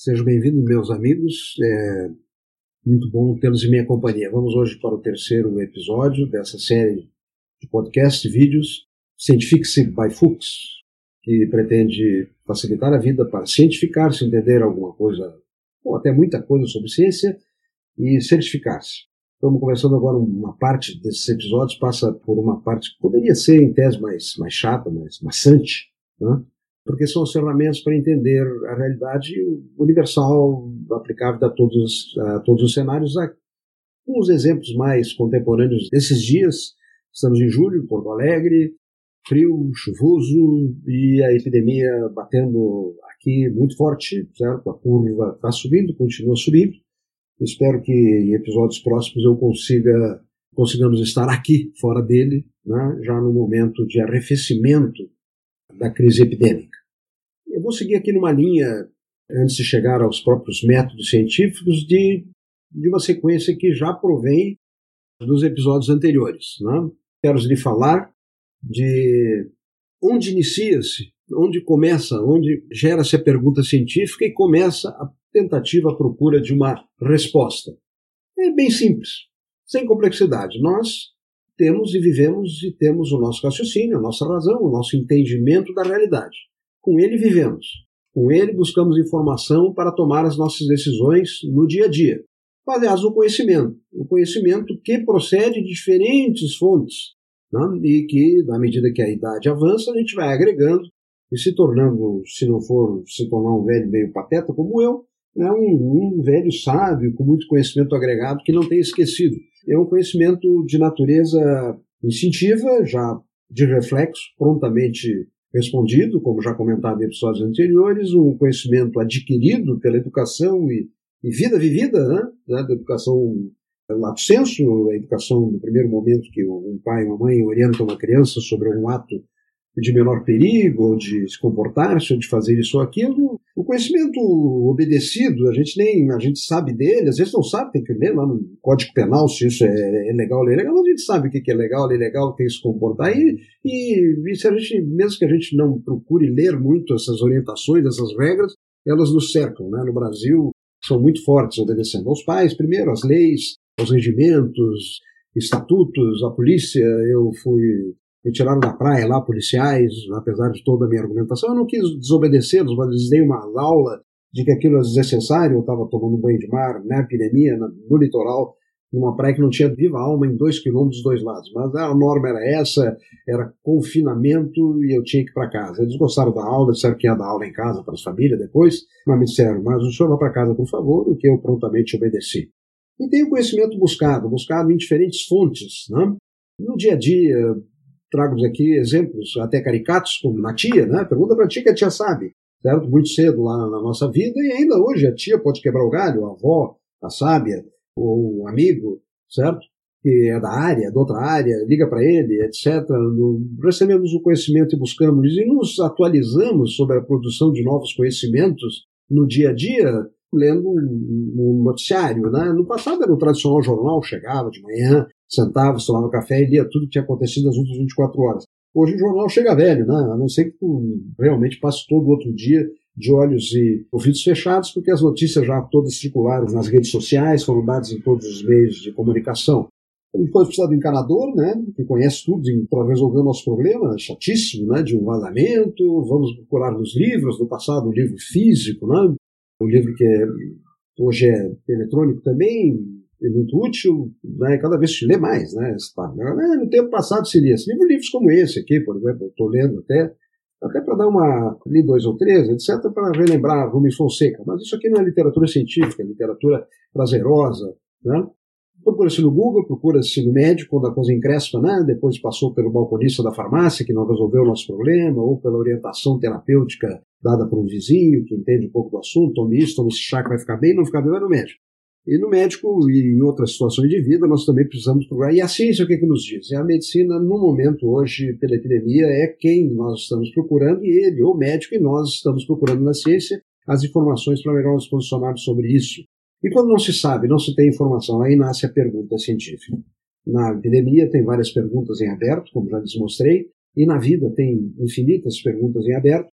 Sejam bem-vindos, meus amigos. É muito bom tê-los em minha companhia. Vamos hoje para o terceiro episódio dessa série de podcast e vídeos Scientific by Fuchs, que pretende facilitar a vida para cientificar-se, entender alguma coisa, ou até muita coisa sobre ciência, e certificar-se. Estamos começando agora uma parte desses episódios, passa por uma parte que poderia ser, em tese, mais, mais chata, mais maçante, né? Porque são os ferramentas para entender a realidade universal, aplicável a todos, a todos os cenários. Uns exemplos mais contemporâneos desses dias, estamos em julho, Porto Alegre, frio, chuvoso e a epidemia batendo aqui muito forte, certo? A curva está subindo, continua subindo. Espero que em episódios próximos eu consiga consigamos estar aqui fora dele, né, já no momento de arrefecimento da crise epidêmica. Eu vou seguir aqui numa linha, antes de chegar aos próprios métodos científicos, de, de uma sequência que já provém dos episódios anteriores. Né? Quero lhe falar de onde inicia-se, onde começa, onde gera-se a pergunta científica e começa a tentativa, a procura de uma resposta. É bem simples, sem complexidade. Nós temos e vivemos e temos o nosso raciocínio, a nossa razão, o nosso entendimento da realidade. Com ele vivemos. Com ele buscamos informação para tomar as nossas decisões no dia a dia. Aliás, o conhecimento. O conhecimento que procede de diferentes fontes. Né? E que, na medida que a idade avança, a gente vai agregando e se tornando, se não for se tornar um velho meio pateta como eu, é um, um velho sábio com muito conhecimento agregado que não tem esquecido. É um conhecimento de natureza instintiva, já de reflexo, prontamente respondido, como já comentado em episódios anteriores, um conhecimento adquirido pela educação e, e vida vivida, né? né da educação lato senso, a educação no primeiro momento que um pai e uma mãe orientam uma criança sobre um ato de menor perigo, ou de se comportar-se, ou de fazer isso ou aquilo. O conhecimento obedecido, a gente nem a gente sabe dele, às vezes não sabe, tem que ler lá no Código Penal se isso é, é legal ou é ilegal, mas a gente sabe o que é legal, é ilegal, tem que se comportar. E, e, e se a gente, mesmo que a gente não procure ler muito essas orientações, essas regras, elas nos cercam. Né? No Brasil, são muito fortes, obedecendo aos pais, primeiro, às leis, aos regimentos, estatutos, a polícia. Eu fui tiraram da praia lá, policiais, apesar de toda a minha argumentação. Eu não quis desobedecê-los, mas lhes dei uma aula de que aquilo era desnecessário. Eu estava tomando banho de mar na epidemia, no litoral, numa praia que não tinha viva alma em dois quilômetros dos dois lados. Mas a norma era essa, era confinamento e eu tinha que ir para casa. Eles gostaram da aula, disseram que ia dar aula em casa para as famílias depois, mas me disseram, mas o senhor vai para casa, por favor, o que eu prontamente obedeci. E tem o conhecimento buscado, buscado em diferentes fontes. Né? No dia a dia, trago aqui exemplos até caricatos, como na tia, né? Pergunta para a tia que a tia sabe, certo? Muito cedo lá na nossa vida, e ainda hoje a tia pode quebrar o galho, a avó, a sábia, ou um amigo, certo? Que é da área, de outra área, liga para ele, etc. Recebemos o conhecimento e buscamos, e nos atualizamos sobre a produção de novos conhecimentos no dia a dia, lendo um, noticiário. Né? No passado era o tradicional jornal, chegava de manhã, sentava, tomava café e lia tudo que tinha acontecido nas últimas 24 horas. Hoje o jornal chega velho, né? a não ser que tu realmente passe todo outro dia de olhos e ouvidos fechados, porque as notícias já todas circularam nas redes sociais, foram dadas em todos os meios de comunicação. Depois precisa do encanador, né, que conhece tudo para resolver o nosso problema, chatíssimo, né, de um vazamento. Vamos procurar nos livros, no passado um livro físico, né, um livro que é, hoje é eletrônico também, é muito útil, né? cada vez se lê mais, né? né? No tempo passado se lia livros, como esse aqui, por exemplo, estou lendo até, até para dar uma, li dois ou três, etc., para relembrar Rumi Fonseca, mas isso aqui não é literatura científica, é literatura prazerosa, né? Procura-se no Google, procura-se no médico quando a coisa encrespa, né? depois passou pelo balconista da farmácia que não resolveu o nosso problema, ou pela orientação terapêutica dada por um vizinho que entende um pouco do assunto, tome isso, tome esse chá que vai ficar bem, não ficar bem, vai no médico. E no médico e em outras situações de vida, nós também precisamos procurar. E a ciência, o que, é que nos diz? É a medicina, no momento hoje, pela epidemia, é quem nós estamos procurando, e ele, o médico, e nós estamos procurando na ciência as informações para melhor nos posicionarmos sobre isso. E quando não se sabe, não se tem informação, aí nasce a pergunta científica. Na epidemia tem várias perguntas em aberto, como já lhes mostrei, e na vida tem infinitas perguntas em aberto,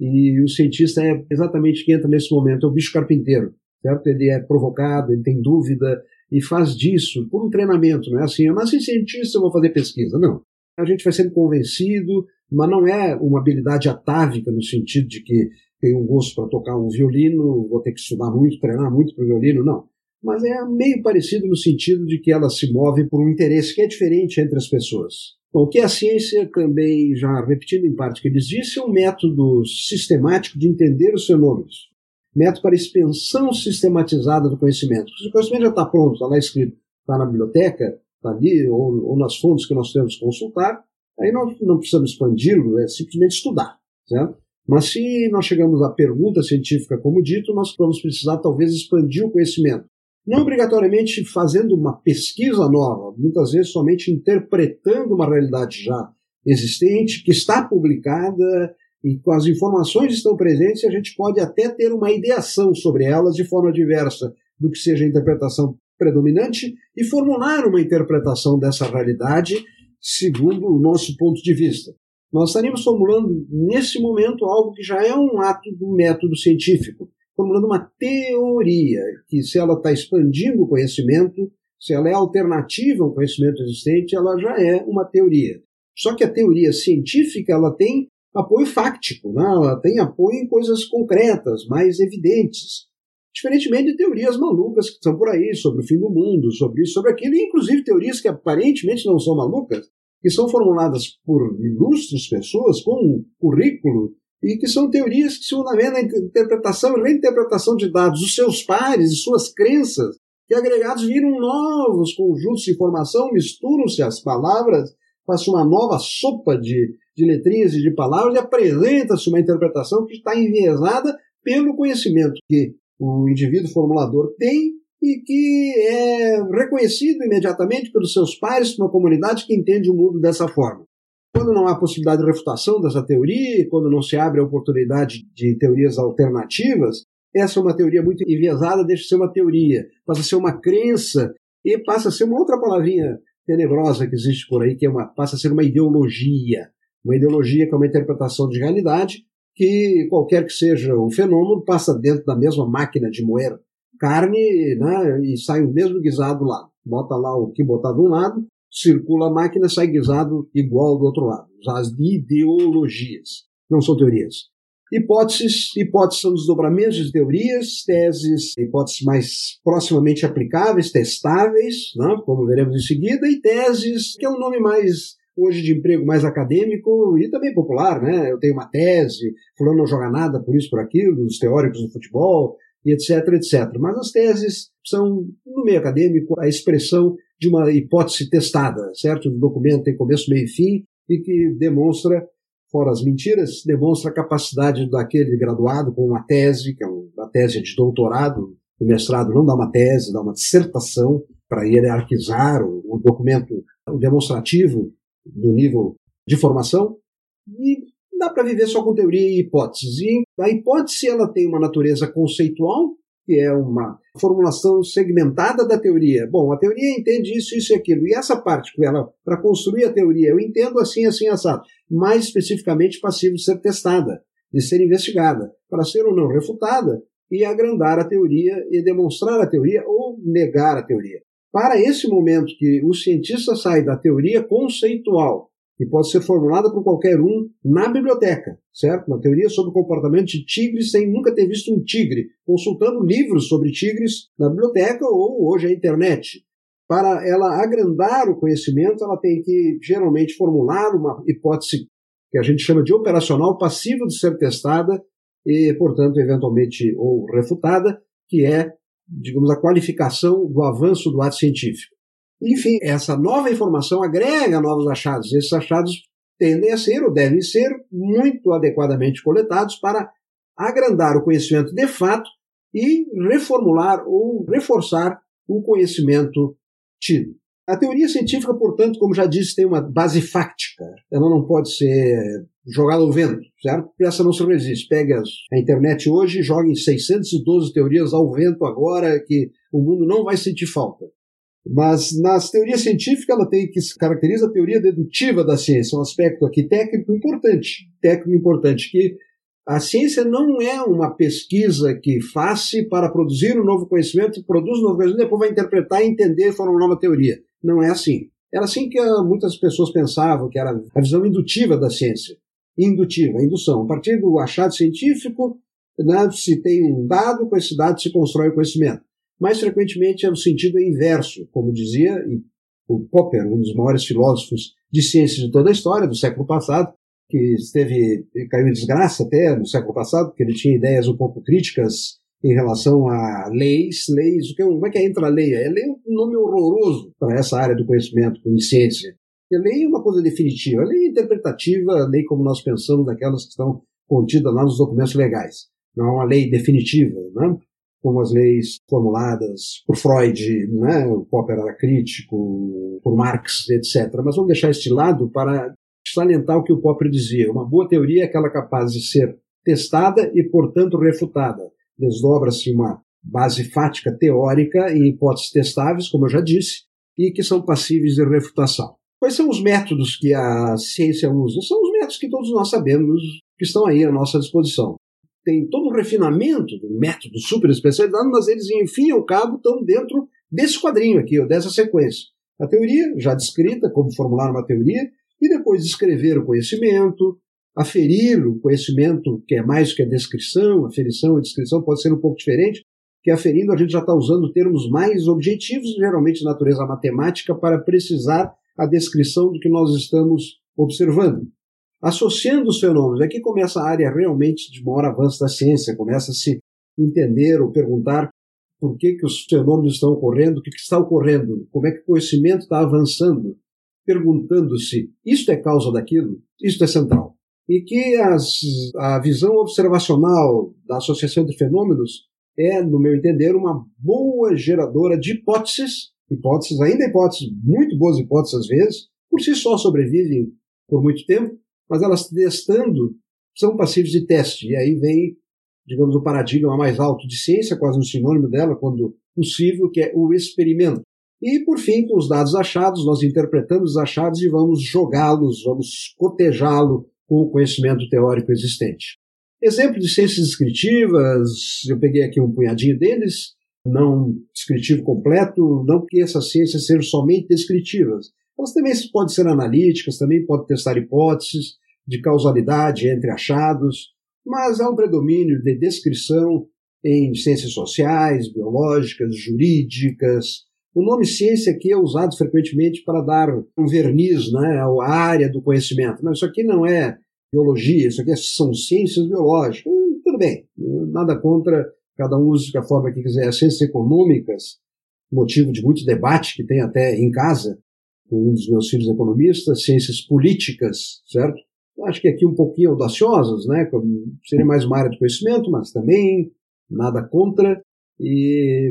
E o cientista é exatamente quem entra nesse momento, é o bicho carpinteiro, certo? Ele é provocado, ele tem dúvida e faz disso por um treinamento, não é assim, eu nasci cientista, eu vou fazer pesquisa. Não. A gente vai sendo convencido, mas não é uma habilidade atávica no sentido de que tenho um gosto para tocar um violino, vou ter que estudar muito, treinar muito para o violino, não. Mas é meio parecido no sentido de que ela se move por um interesse que é diferente entre as pessoas. Bom, o que a ciência também, já repetindo em parte o que eles disse, é um método sistemático de entender os fenômenos. Método para expansão sistematizada do conhecimento. Se o conhecimento já está pronto, está lá escrito, está na biblioteca, está ali, ou, ou, nas fontes que nós temos que consultar, aí nós não precisamos expandi-lo, é simplesmente estudar. Certo? Mas se nós chegamos à pergunta científica, como dito, nós vamos precisar talvez expandir o conhecimento. Não obrigatoriamente fazendo uma pesquisa nova, muitas vezes somente interpretando uma realidade já existente, que está publicada e com as informações que estão presentes, a gente pode até ter uma ideação sobre elas de forma diversa do que seja a interpretação predominante e formular uma interpretação dessa realidade segundo o nosso ponto de vista. Nós estaríamos formulando, nesse momento, algo que já é um ato do método científico, formulando uma teoria, que se ela está expandindo o conhecimento, se ela é alternativa ao conhecimento existente, ela já é uma teoria. Só que a teoria científica ela tem apoio fáctico, né? ela tem apoio em coisas concretas, mais evidentes. Diferentemente de teorias malucas que estão por aí, sobre o fim do mundo, sobre isso, sobre aquilo, e inclusive teorias que aparentemente não são malucas, que são formuladas por ilustres pessoas com um currículo e que são teorias que se fundamentam na interpretação e reinterpretação de dados dos seus pares e suas crenças, que agregados viram novos conjuntos de informação, misturam-se as palavras, faz uma nova sopa de, de letrinhas e de palavras e apresenta-se uma interpretação que está enviesada pelo conhecimento que o indivíduo formulador tem e que é reconhecido imediatamente pelos seus pares, uma comunidade que entende o mundo dessa forma. Quando não há possibilidade de refutação dessa teoria, quando não se abre a oportunidade de teorias alternativas, essa é uma teoria muito enviesada, deixa de ser uma teoria, passa a ser uma crença e passa a ser uma outra palavrinha tenebrosa que existe por aí, que é uma, passa a ser uma ideologia. Uma ideologia que é uma interpretação de realidade que, qualquer que seja o fenômeno, passa dentro da mesma máquina de moer carne né, e sai o mesmo guisado lá. Bota lá o que botar de um lado, circula a máquina, sai guisado igual do outro lado. As ideologias, não são teorias. Hipóteses, hipóteses são desdobramentos de teorias, teses, hipóteses mais proximamente aplicáveis, testáveis, né, como veremos em seguida, e teses, que é um nome mais hoje de emprego mais acadêmico e também popular, né? Eu tenho uma tese, fulano não joga nada por isso, por aquilo, os teóricos do futebol, e etc, etc. Mas as teses são, no meio acadêmico, a expressão de uma hipótese testada, certo? Um documento tem começo, meio e fim, e que demonstra, fora as mentiras, demonstra a capacidade daquele graduado com uma tese, que é uma tese de doutorado, o mestrado não dá uma tese, dá uma dissertação para hierarquizar o, o documento demonstrativo do nível de formação, e dá para viver só com teoria e hipóteses. E a hipótese ela tem uma natureza conceitual, que é uma formulação segmentada da teoria. Bom, a teoria entende isso, isso e aquilo. E essa parte, ela para construir a teoria, eu entendo assim, assim, assado. Mais especificamente passivo de ser testada, de ser investigada, para ser ou não refutada e agrandar a teoria e demonstrar a teoria ou negar a teoria. Para esse momento que o cientista sai da teoria conceitual que pode ser formulada por qualquer um na biblioteca, certo? Uma teoria sobre o comportamento de tigres sem nunca ter visto um tigre, consultando livros sobre tigres na biblioteca ou hoje a internet. Para ela agrandar o conhecimento, ela tem que geralmente formular uma hipótese que a gente chama de operacional passiva de ser testada e, portanto, eventualmente ou refutada, que é, digamos, a qualificação do avanço do ato científico. Enfim, essa nova informação agrega novos achados. Esses achados tendem a ser ou devem ser muito adequadamente coletados para agrandar o conhecimento de fato e reformular ou reforçar o conhecimento tido. A teoria científica, portanto, como já disse, tem uma base fáctica. Ela não pode ser jogada ao vento, certo? Essa não se resiste. Pega a internet hoje e joga em 612 teorias ao vento agora que o mundo não vai sentir falta. Mas nas teorias científicas ela tem que se caracteriza a teoria dedutiva da ciência, um aspecto aqui técnico importante, técnico importante que A ciência não é uma pesquisa que faz-se para produzir um novo conhecimento, produz um novo conhecimento, depois vai interpretar, entender e formar uma nova teoria. Não é assim. Era assim que muitas pessoas pensavam, que era a visão indutiva da ciência. Indutiva, indução. A partir do achado científico, né, se tem um dado, com esse dado se constrói o conhecimento. Mais frequentemente é no sentido inverso, como dizia o Popper, um dos maiores filósofos de ciências de toda a história, do século passado, que esteve, caiu em desgraça até no século passado, porque ele tinha ideias um pouco críticas em relação a leis, leis, é como é que é lei? A lei é um nome horroroso para essa área do conhecimento, como ciência. a lei é uma coisa definitiva, lei é interpretativa, lei como nós pensamos daquelas que estão contidas lá nos documentos legais. Não é uma lei definitiva, né? como as leis formuladas por Freud, né? o Popper era crítico, por Marx, etc. Mas vamos deixar este lado para salientar o que o Popper dizia. Uma boa teoria é aquela capaz de ser testada e, portanto, refutada. Desdobra-se uma base fática teórica em hipóteses testáveis, como eu já disse, e que são passíveis de refutação. Quais são os métodos que a ciência usa? São os métodos que todos nós sabemos que estão aí à nossa disposição. Tem todo o refinamento do método super especializado, mas eles, enfim, ao cabo, estão dentro desse quadrinho aqui, ou dessa sequência. A teoria, já descrita, como formular uma teoria, e depois descrever o conhecimento, aferir o conhecimento, que é mais que a descrição, aferição e descrição pode ser um pouco diferente, que aferindo a gente já está usando termos mais objetivos, geralmente de natureza matemática, para precisar a descrição do que nós estamos observando. Associando os fenômenos, aqui começa a área realmente de maior avanço da ciência, começa a se entender ou perguntar por que, que os fenômenos estão ocorrendo, o que, que está ocorrendo, como é que o conhecimento está avançando, perguntando-se: isto é causa daquilo? Isto é central. E que as, a visão observacional da associação de fenômenos é, no meu entender, uma boa geradora de hipóteses, hipóteses, ainda hipóteses, muito boas hipóteses às vezes, por si só sobrevivem por muito tempo, mas elas testando são passíveis de teste. E aí vem, digamos, o paradigma mais alto de ciência, quase um sinônimo dela, quando possível, que é o experimento. E, por fim, com os dados achados, nós interpretamos os achados e vamos jogá-los, vamos cotejá-lo com o conhecimento teórico existente. Exemplo de ciências descritivas, eu peguei aqui um punhadinho deles, não descritivo completo, não que essas ciências sejam somente descritivas. Elas também podem ser analíticas, também podem testar hipóteses de causalidade entre achados, mas há um predomínio de descrição em ciências sociais, biológicas, jurídicas, o nome ciência aqui é usado frequentemente para dar um verniz né, à área do conhecimento. Mas isso aqui não é biologia, isso aqui são ciências biológicas. Hum, tudo bem, nada contra, cada um use da forma que quiser. As ciências econômicas, motivo de muito debate que tem até em casa, com um dos meus filhos economistas, ciências políticas, certo? Acho que aqui um pouquinho audaciosas, né? Seria mais uma área de conhecimento, mas também nada contra. E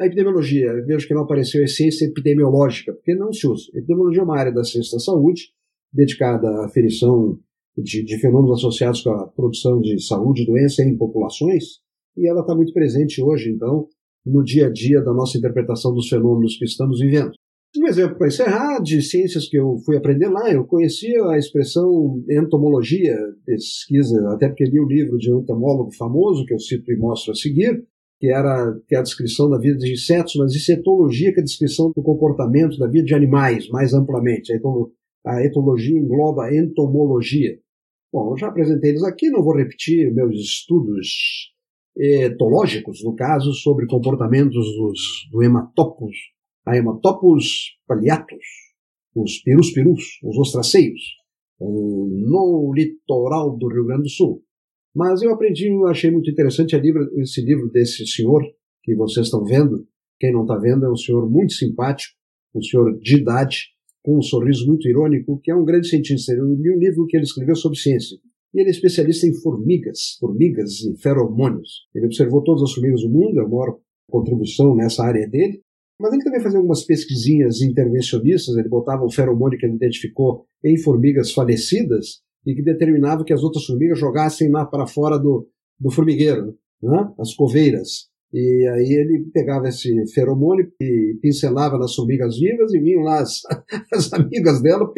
a epidemiologia, vejo que não apareceu a essência epidemiológica, porque não se usa. Epidemiologia é uma área da ciência da saúde, dedicada à aferição de, de fenômenos associados com a produção de saúde e doença em populações, e ela está muito presente hoje, então, no dia a dia da nossa interpretação dos fenômenos que estamos vivendo. Um exemplo para encerrar, de ciências que eu fui aprender lá, eu conhecia a expressão entomologia, pesquisa, até porque li o livro de um entomólogo famoso, que eu cito e mostro a seguir, que era que é a descrição da vida de insetos, mas isso é que é a descrição do comportamento da vida de animais, mais amplamente. A etologia engloba a entomologia. Bom, eu já apresentei eles aqui, não vou repetir meus estudos etológicos, no caso, sobre comportamentos dos, do hematopus, a hematopus paliatus, os perus-perus, os ostraceios, no litoral do Rio Grande do Sul. Mas eu aprendi, eu achei muito interessante esse livro desse senhor que vocês estão vendo. Quem não está vendo é um senhor muito simpático, um senhor de idade, com um sorriso muito irônico, que é um grande cientista. Eu li um livro que ele escreveu sobre ciência. E ele é especialista em formigas, formigas e feromônios. Ele observou todas as formigas do mundo, é a maior contribuição nessa área dele. Mas ele também fazia algumas pesquisinhas intervencionistas, ele botava o feromônio que ele identificou em formigas falecidas e que determinava que as outras formigas jogassem lá para fora do, do formigueiro, né? as coveiras. E aí ele pegava esse feromônio e pincelava nas formigas vivas e vinham lá as, as amigas dela,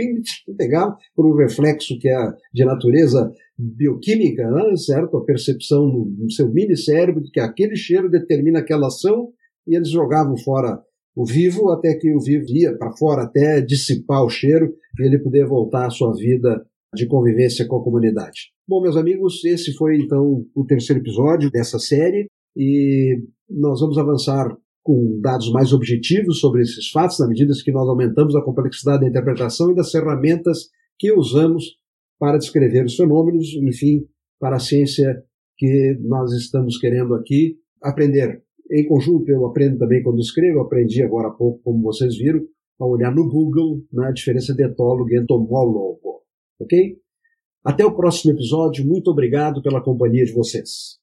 pegavam por um reflexo que é de natureza bioquímica, né, certo? A percepção no seu mini cérebro de que aquele cheiro determina aquela ação e eles jogavam fora o vivo até que o vivo ia para fora até dissipar o cheiro e ele poder voltar à sua vida de convivência com a comunidade. Bom, meus amigos, esse foi então o terceiro episódio dessa série e nós vamos avançar com dados mais objetivos sobre esses fatos, na medida que nós aumentamos a complexidade da interpretação e das ferramentas que usamos para descrever os fenômenos, enfim, para a ciência que nós estamos querendo aqui aprender. Em conjunto, eu aprendo também quando escrevo, aprendi agora há pouco, como vocês viram, a olhar no Google na diferença de etólogo e entomólogo. Ok? Até o próximo episódio. Muito obrigado pela companhia de vocês.